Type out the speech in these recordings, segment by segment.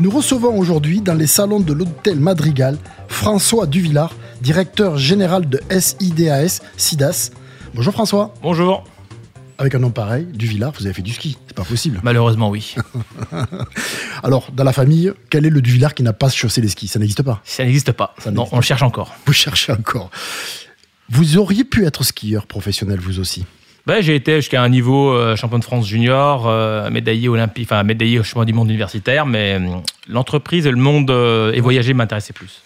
Nous recevons aujourd'hui dans les salons de l'hôtel Madrigal François Duvillard, directeur général de SIDAS, SIDAS. Bonjour François. Bonjour. Avec un nom pareil, Duvillard, vous avez fait du ski, c'est pas possible. Malheureusement, oui. Alors, dans la famille, quel est le Duvillard qui n'a pas chaussé les skis? Ça n'existe pas. Ça n'existe pas. non, on le cherche encore. Vous cherchez encore. Vous auriez pu être skieur professionnel, vous aussi? Ben, J'ai été jusqu'à un niveau euh, champion de France junior, euh, médaillé olympique, enfin médaillé au championnat du monde universitaire, mais euh, l'entreprise et le monde et voyager m'intéressaient plus.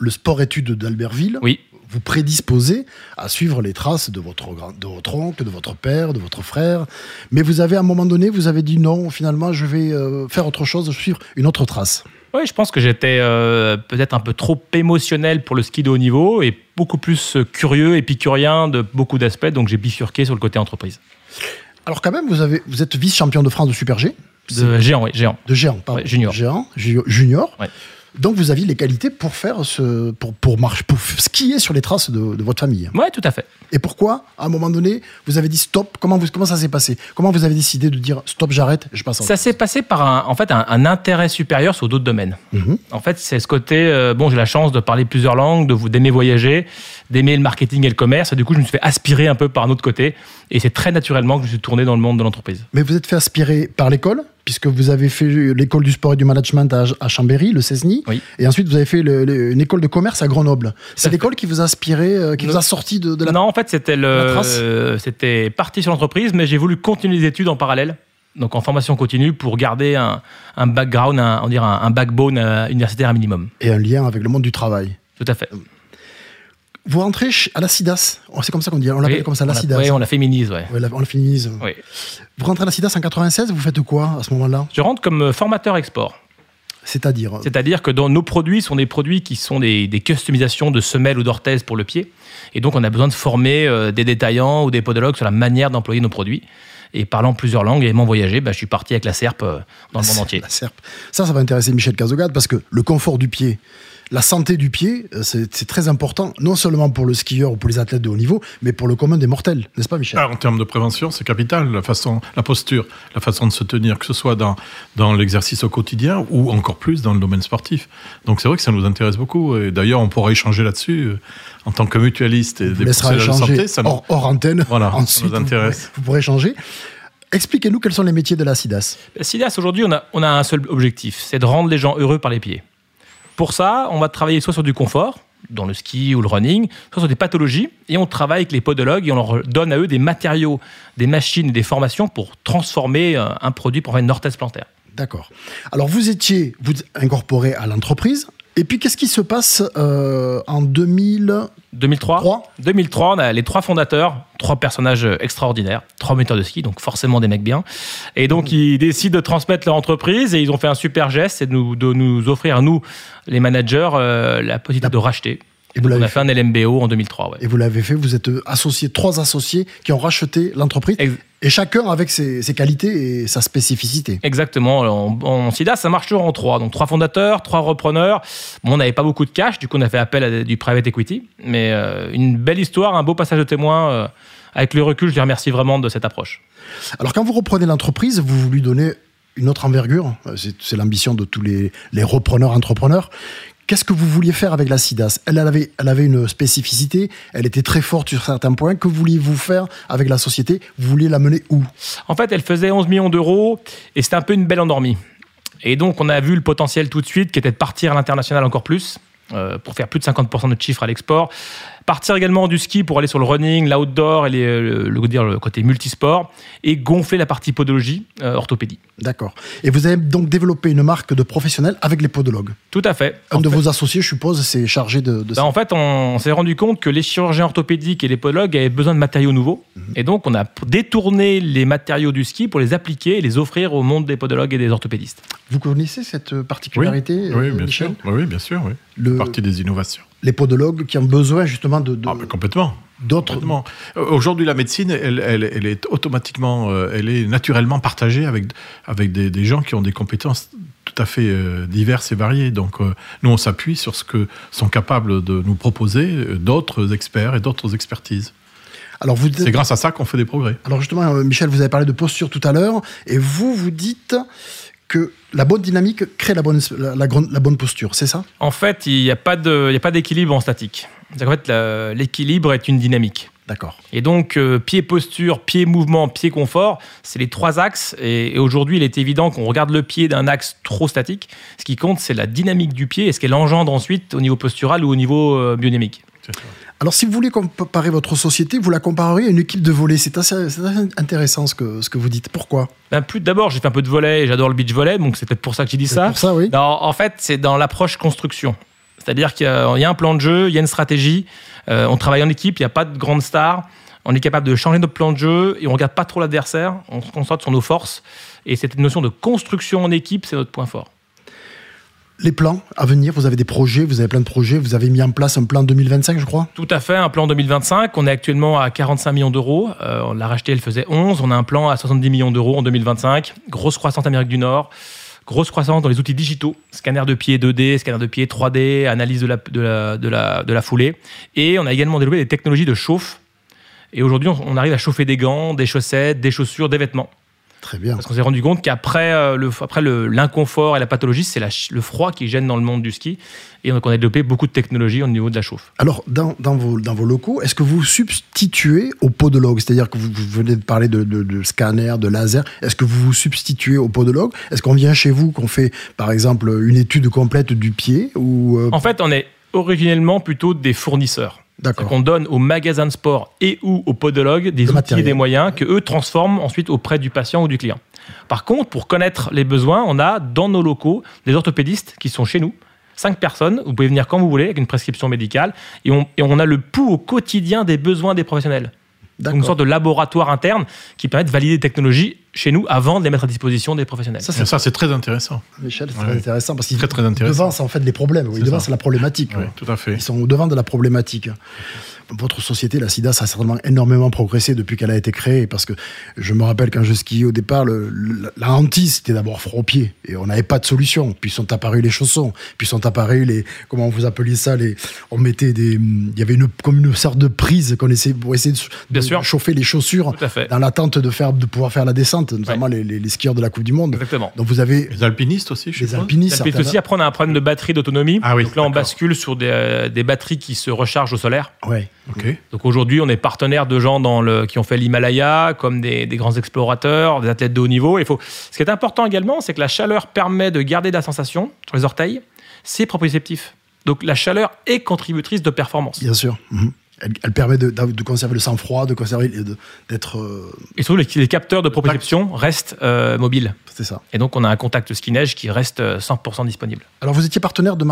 Le sport-études d'Albertville oui vous prédisposez à suivre les traces de votre, de votre oncle, de votre père, de votre frère. Mais vous avez, à un moment donné, vous avez dit non, finalement, je vais euh, faire autre chose, suivre une autre trace. Oui, je pense que j'étais euh, peut-être un peu trop émotionnel pour le ski de haut niveau et beaucoup plus curieux, épicurien de beaucoup d'aspects, donc j'ai bifurqué sur le côté entreprise. Alors quand même, vous, avez, vous êtes vice-champion de France de Super G De géant, oui, géant. De géant, pardon. junior. Géant, junior. Donc vous aviez les qualités pour faire ce, pour, pour, marcher, pour skier sur les traces de, votre famille. Oui, tout à fait. Et pourquoi, à un moment donné, vous avez dit stop comment, vous, comment ça s'est passé? Comment vous avez décidé de dire stop, j'arrête, je passe Ça s'est passé par un, en fait, un, intérêt supérieur sur d'autres domaines. Mhm. En fait, c'est ce côté, euh, bon, j'ai la chance de parler plusieurs langues, de vous d'aimer voyager, d'aimer le marketing et le commerce. Et du coup, je me suis fait aspirer un peu par un autre côté. Et c'est très naturellement que je suis tourné dans le monde de l'entreprise. Mais vous êtes fait aspirer par l'école? Puisque vous avez fait l'école du sport et du management à, Chambéry, le CESNI, et ensuite vous avez fait une école de commerce à Grenoble. C'est l'école qui vous a inspiré, euh, qui vous a sorti de, la Non, en fait, c'était le, c'était parti sur l'entreprise, mais j'ai voulu continuer les études en parallèle. Donc en formation continue pour garder un, background, un, on dirait un, backbone euh, universitaire à minimum. Et un lien avec le monde du travail. Tout à fait. Vous rentrez à la SIDAS, oh, c'est comme ça qu'on dit, on l'appelle comme ça, la SIDAS. Oui, on la féminise, ouais. on la féminise. Oui. Vous rentrez à la SIDAS en 96, vous faites quoi à ce moment-là? Je rentre comme euh, formateur export. C'est-à-dire C'est-à-dire que dans nos produits sont des produits qui sont des, customisations de semelles ou d'orthèses pour le pied. Et donc, on a besoin de former euh, des détaillants ou des podologues sur la manière d'employer nos produits. Et parlant plusieurs langues et aimant voyager, bah, je suis parti avec la SERP euh, dans le monde entier. La SERP. Ça, ça va intéresser Michel Cazogade parce que le confort du pied, la santé du pied, euh, c'est très important, non seulement pour le skieur ou pour les athlètes de haut niveau, mais pour le commun des mortels, n'est-ce pas, Michel? Ah, En termes de prévention, c'est capital, la façon, la posture, la façon de se tenir, que ce soit dans, dans l'exercice au quotidien ou encore plus dans le domaine sportif. Donc c'est vrai que ça nous intéresse beaucoup. Et d'ailleurs, on pourra échanger là-dessus euh, en tant que mutualiste et des professionnels de santé. Ça hors, hors, antenne. Voilà, ensuite, ça nous intéresse. Vous pourrez, échanger. Expliquez-nous quels sont les métiers de la SIDAS. La SIDAS, aujourd'hui, on a, on a un seul objectif, c'est de rendre les gens heureux par les pieds. Pour ça, on va travailler soit sur du confort, dans le ski ou le running, soit sur des pathologies, et on travaille avec les podologues et on leur donne à eux des matériaux, des machines et des formations pour transformer euh, un produit pour faire une orthèse plantaire. D'accord. Alors vous étiez vous incorporé à l'entreprise et puis, qu'est-ce qui se passe euh, en 2000... 2003 2003, on a les trois fondateurs, trois personnages extraordinaires, trois metteurs de ski, donc forcément des mecs bien. Et donc, mmh. ils décident de transmettre leur entreprise et ils ont fait un super geste, c'est de nous, de nous offrir, nous, les managers, euh, la possibilité de racheter et vous on a fait, un LMBO en 2003. Et vous l'avez fait, vous êtes associé, trois associés qui ont racheté l'entreprise. Et chacun avec ses, qualités et sa spécificité. Exactement. En, SIDA, ça marche toujours en trois. Donc trois fondateurs, trois repreneurs. on n'avait pas beaucoup de cash, du coup on a fait appel à du private equity. Mais euh, une belle histoire, un beau passage de témoin. Euh, avec le recul, je les remercie vraiment de cette approche. Alors quand vous reprenez l'entreprise, vous lui donnez une autre envergure. Euh, c'est l'ambition de tous les, les repreneurs, entrepreneurs. Qu'est-ce que vous vouliez faire avec la SIDAS? Elle, avait, elle avait une spécificité, elle était très forte sur certains points. Que vouliez-vous faire avec la société? Vous vouliez la mener où? En fait, elle faisait 11 millions d'euros et c'était un peu une belle endormie. Et donc, on a vu le potentiel tout de suite qui était de partir à l'international encore plus, euh, pour faire plus de 50% de chiffres à l'export. Partir également du ski pour aller sur le running, l'outdoor et les, le, le- dire, le côté multisport et gonfler la partie podologie, euh, orthopédie. D'accord. Et vous avez donc développé une marque de professionnels avec les podologues. Tout à fait. Un En de fait- vos associés, je suppose, c'est chargé de, de Ben, ça. en fait, on s'est rendu compte que les chirurgiens orthopédiques et les podologues avaient besoin de matériaux nouveaux. Et donc, on a détourné les matériaux du ski pour les appliquer et les offrir au monde des podologues et des orthopédistes. Vous connaissez cette euh, particularité, Oui, euh, bien Michel? Sûr. Oui, bien sûr, oui. Le- Partie des innovations. Les podologues qui ont besoin justement de, de- Ah, mais complètement. d'autres. Euh, Aujourd'hui, la médecine, elle, elle- elle est automatiquement, euh, elle est naturellement partagée avec, avec des, des gens qui ont des compétences tout à fait euh, diverses et variées. Donc, nous, on s'appuie sur ce que sont capables de nous proposer d'autres experts et d'autres expertises. Alors vous C'est grâce à ça qu'on fait des progrès. Alors justement, Michel, vous avez parlé de posture tout à l'heure, et vous, vous dites que la bonne dynamique crée la bonne, la, la grande- la bonne posture, c'est ça? En fait, il n'y a pas d'équilibre en statique. Qu'en fait, l'équilibre est une dynamique. D'accord. Et donc, euh, pied posture, pied mouvement, pied confort, c'est les trois axes. Et, et aujourd'hui, il est évident qu'on regarde le pied d'un axe trop statique. Ce qui compte, c'est la dynamique du pied et ce qu'elle engendre ensuite au niveau postural ou au niveau euh, bionémique. Alors si vous voulez comparer votre société, vous la comparez à une équipe de volley. C'est assez, intéressant ce que, ce que vous dites. Pourquoi? Ben, plus d'abord, j'ai fait un peu de volet et j'adore le beach volley, donc c'est peut-être pour ça que j'ai dit C'est ça. Pour ça, oui. Non, en fait, c'est dans l'approche construction. C'est-à-dire qu'il y, a il y a un plan de jeu, il y a une stratégie, euh, on travaille en équipe, il n'y a pas de grande star, on est capable de changer notre plan de jeu et on regarde pas trop l'adversaire, on se concentre sur nos forces. Et cette notion de construction en équipe, c'est notre point fort. Les plans à venir, vous avez des projets, vous avez plein de projets, vous avez mis en place un plan 2025, je crois. Tout à fait, un plan 2025. On est actuellement à 45 millions d'euros. Euh, on l'a racheté, elle faisait 11. On a un plan à 70 millions d'euros en 2025. Grosse croissance Amérique du Nord. Grosse croissance dans les outils digitaux, scanner de pied 2D, scanner de pied 3D, analyse de la, de la, foulée. Et on a également développé des technologies de chauffe. Et aujourd'hui, on arrive à chauffer des gants, des chaussettes, des chaussures, des vêtements. Très bien. Parce qu'on s'est rendu compte qu'après euh, le, après l'inconfort et la pathologie, c'est le froid qui gêne dans le monde du ski. Et donc, on a développé beaucoup de technologies au niveau de la chauffe. Alors, dans, dans, vos, dans vos locaux, est-ce que vous substituez au podologue C'est-à-dire que vous, vous venez de parler de, de, de scanner, de laser. Est-ce que vous vous substituez au podologue Est-ce qu'on vient chez vous, qu'on fait, par exemple, une étude complète du pied ou euh, En fait, on est originellement plutôt des fournisseurs. D'accord. On donne aux magasins de sport et ou aux podologues des outils matériel. et des moyens que eux transforment ensuite auprès du patient ou du client. Par contre, pour connaître les besoins, on a dans nos locaux des orthopédistes qui sont chez nous. Cinq personnes, vous pouvez venir quand vous voulez avec une prescription médicale et on, et on a le pouls au quotidien des besoins des professionnels. Donc, une sorte de laboratoire interne qui permet de valider des technologies chez nous avant de les mettre à disposition des professionnels. Ça, c'est ça, c'est très intéressant. Michel, c'est Ouais. très intéressant parce qu'ils Très, très intéressant. devancent en fait les problèmes. Oui, C'est ils devancent ça. la problématique. Oui, tout à fait. Ils sont au devant de la problématique. Votre société, la SIDA, ça a certainement énormément progressé depuis qu'elle a été créée. Parce que je me rappelle quand je skiais au départ, le- le- la hantise, c'était d'abord froid aux pieds. Et on n'avait pas de solution. Puis sont apparus les chaussons. Puis sont apparus les. Comment vous appeliez ça les, On mettait des. Il y avait une, comme une sorte de prise qu'on essayait pour essayer de, Bien de sûr. chauffer les chaussures Tout à fait. dans l'attente de, faire, de pouvoir faire la descente, notamment les, les- les skieurs de la Coupe du Monde. Exactement. Donc vous avez Les alpinistes aussi, je les alpinistes. Ça peut certains- aussi après on a un problème de batterie d'autonomie. Ah oui, Donc là on bascule sur des, euh, des batteries qui se rechargent au solaire. Ouais. Donc aujourd'hui on est partenaire de gens dans le, qui ont fait l'Himalaya, comme des, des grands explorateurs, des athlètes de haut niveau. Il faut, ce qui est important également, c'est que la chaleur permet de garder de la sensation sur les orteils. C'est proprioceptif. Donc la chaleur est contributrice de performance. Bien sûr. Mhm. Elle, elle permet de, de conserver le sang-froid, de conserver, d'être. euh, Et surtout les, les capteurs de proprioception restent euh, mobiles. c'est ça. Et donc on a un contact ski-neige qui reste euh, 100% disponible. Alors vous étiez partenaire de,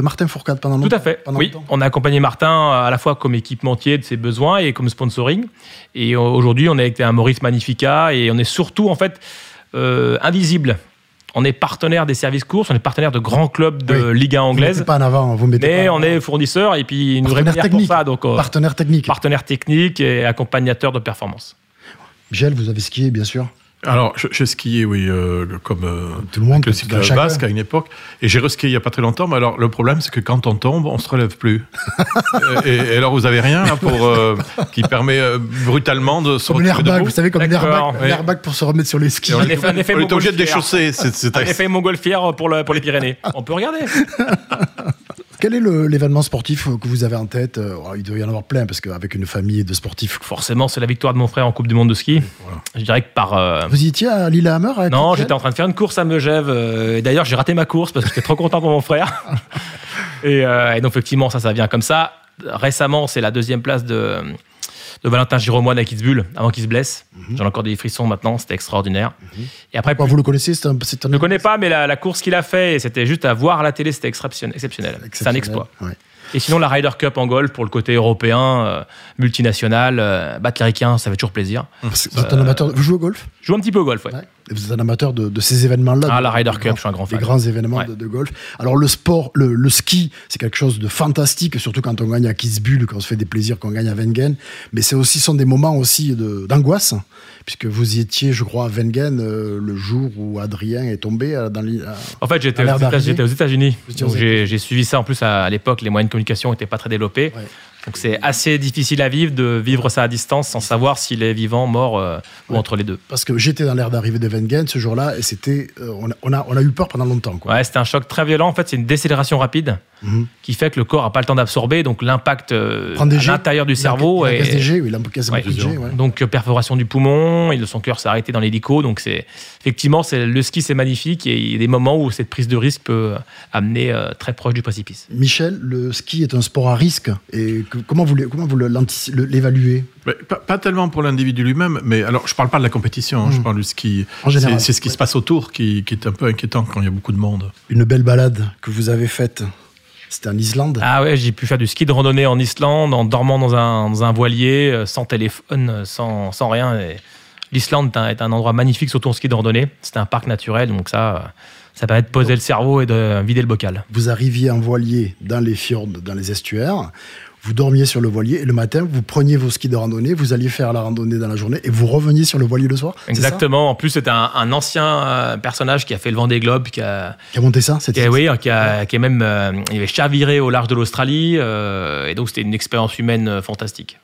Martin Fourcade pendant longtemps Tout à fait. Oui, on a accompagné Martin euh, à la fois comme équipementier de ses besoins et comme sponsoring. Et euh, aujourd'hui, on est avec un Maurice Magnifica et on est surtout en fait euh, invisible. On est partenaire des services courses, on est partenaire de grands clubs de Oui. Ligue 1 Vous mettez anglaise. pas en avant, vous mettez Mais pas en on est fournisseur et puis ils nous Partenaire rémunèrent pour technique. ça. Donc, euh, partenaire technique. partenaire technique et accompagnateur de performance. Michel, vous avez skié, bien sûr. Alors, je- j'ai skié, oui, euh, comme euh, Tout le monde, le chacun. basque à une époque. Et j'ai reskié il n'y a pas très longtemps. Mais alors, le problème, c'est que quand on tombe, on se relève plus. et, et alors, vous avez rien là, pour euh, qui permet brutalement de se Comme retrouver vous savez, comme l'airbag oui. pour se remettre sur les skis. Et on Un est, effet- un effet on est obligé de déchausser. C'est Un effet montgolfière pour, le- pour les Pyrénées. On peut regarder. Quel est l'événement sportif que vous avez en tête Euh, Il doit y en avoir plein, parce qu'avec une famille de sportifs. Forcément, c'est la victoire de mon frère en Coupe du Monde de ski. Je dirais que par. euh, Vous y étiez à Lillehammer Non, j'étais en train de faire une course à Megève. euh, et D'ailleurs, j'ai raté ma course parce que j'étais trop content pour mon frère. Et, euh, et donc, effectivement, ça, ça vient comme ça. récemment, c'est la deuxième place de, de Valentin Giromoine à Kitzbühel, avant qu'il se blesse. Mhm. J'en ai encore des frissons maintenant, c'était extraordinaire. Et après, vous le connaissez C'est un, je ne connais pas, mais la, la course qu'il a fait, c'était juste à voir à la télé, c'était exceptionnel. C'est un exploit. Ouais. Et sinon, la Ryder Cup en golf, pour le côté européen, euh, multinational, euh, battre les Ricains, ça fait toujours plaisir. Vous êtes un amateur. Vous jouez au golf Je joue un petit peu au golf, ouais. Ouais. Vous êtes un amateur de, de ces événements-là. Ah, la Ryder des Cup, grands- je suis un grand Des fan. grands événements Ouais. de, de golf. Alors le sport, le, le ski, c'est quelque chose de fantastique, surtout quand on gagne à Kitzbühel, quand on se fait des plaisirs, qu'on gagne à Wengen. Mais c'est aussi sont des moments aussi d'angoisse, puisque vous y étiez, je crois, à Wengen euh, le jour où Adrien est tombé euh, dans l'île. à- En fait, j'étais aux, États- États-Unis. Donc, J'ai j'ai suivi ça. En plus, à, à l'époque, les moyens de communication n'étaient pas très développés. Ouais. Donc, c'est assez difficile à vivre de vivre ça à distance sans savoir s'il est vivant, mort euh, ou Ouais. entre les deux. Parce que j'étais dans l'air d'arrivée de Wengen ce jour-là, et c'était, euh, on, a, on, a, on a eu peur pendant longtemps. Quoi. Ouais, c'était un choc très violent. En fait, c'est une décélération rapide Mhm. qui fait que le corps n'a pas le temps d'absorber. Donc, l'impact euh, à l'intérieur du cerveau. il a oui, il a quasiment Ouais. Donc perforation du poumon, et son cœur s'est arrêté dans l'hélico. Donc c'est effectivement c'est le ski c'est magnifique et il y a des moments où cette prise de risque peut amener très proche du précipice. Michel, le ski est un sport à risque. Et comment vous, comment l'évaluez? Pas, pas tellement pour l'individu lui-même, mais alors je parle pas de la compétition, hein, je Mm. parle du ski. En général. C'est ce qui se passe autour qui, qui est un peu inquiétant quand il y a beaucoup de monde. Une belle balade que vous avez faite, c'était en Islande? Ah ouais, j'ai pu faire du ski de randonnée en Islande en dormant dans un, dans un voilier, euh, sans téléphone, euh, sans, sans rien. L'Islande est un, est un endroit magnifique, surtout en ski de randonnée. C'est un parc naturel, donc ça, euh, ça permet de poser le cerveau et de vider le bocal. Vous arriviez en voilier dans les fjords, dans les estuaires. Vous dormiez sur le voilier et le matin, vous preniez vos skis de randonnée, vous alliez faire la randonnée dans la journée et vous reveniez sur le voilier le soir. Exactement. En plus, c'est un, un ancien euh, personnage qui a fait le Vendée Globe, qui a, Qui a monté ça cette qui a- oui, qui, a, qui est même euh, il avait chaviré au large de l'Australie. euh, et donc, c'était une expérience humaine euh, fantastique.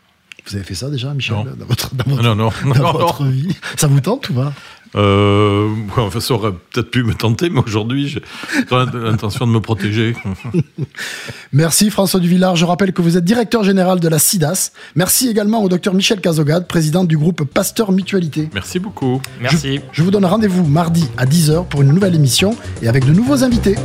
Vous avez fait ça déjà, Michel, Non. dans votre, dans votre- Non, non, non. dans non, votre vie? Ça vous tente ou pas? Euh, enfin, ça aurait peut-être pu me tenter, mais aujourd'hui, j'ai l'intention de me protéger. Merci François Duvillard. Je rappelle que vous êtes directeur général de la SIDAS. Merci également au docteur Michel Cazogade, président du groupe Pasteur Mutualité. Merci beaucoup. Merci. Je vous donne rendez-vous mardi à 10h pour une nouvelle émission et avec de nouveaux invités.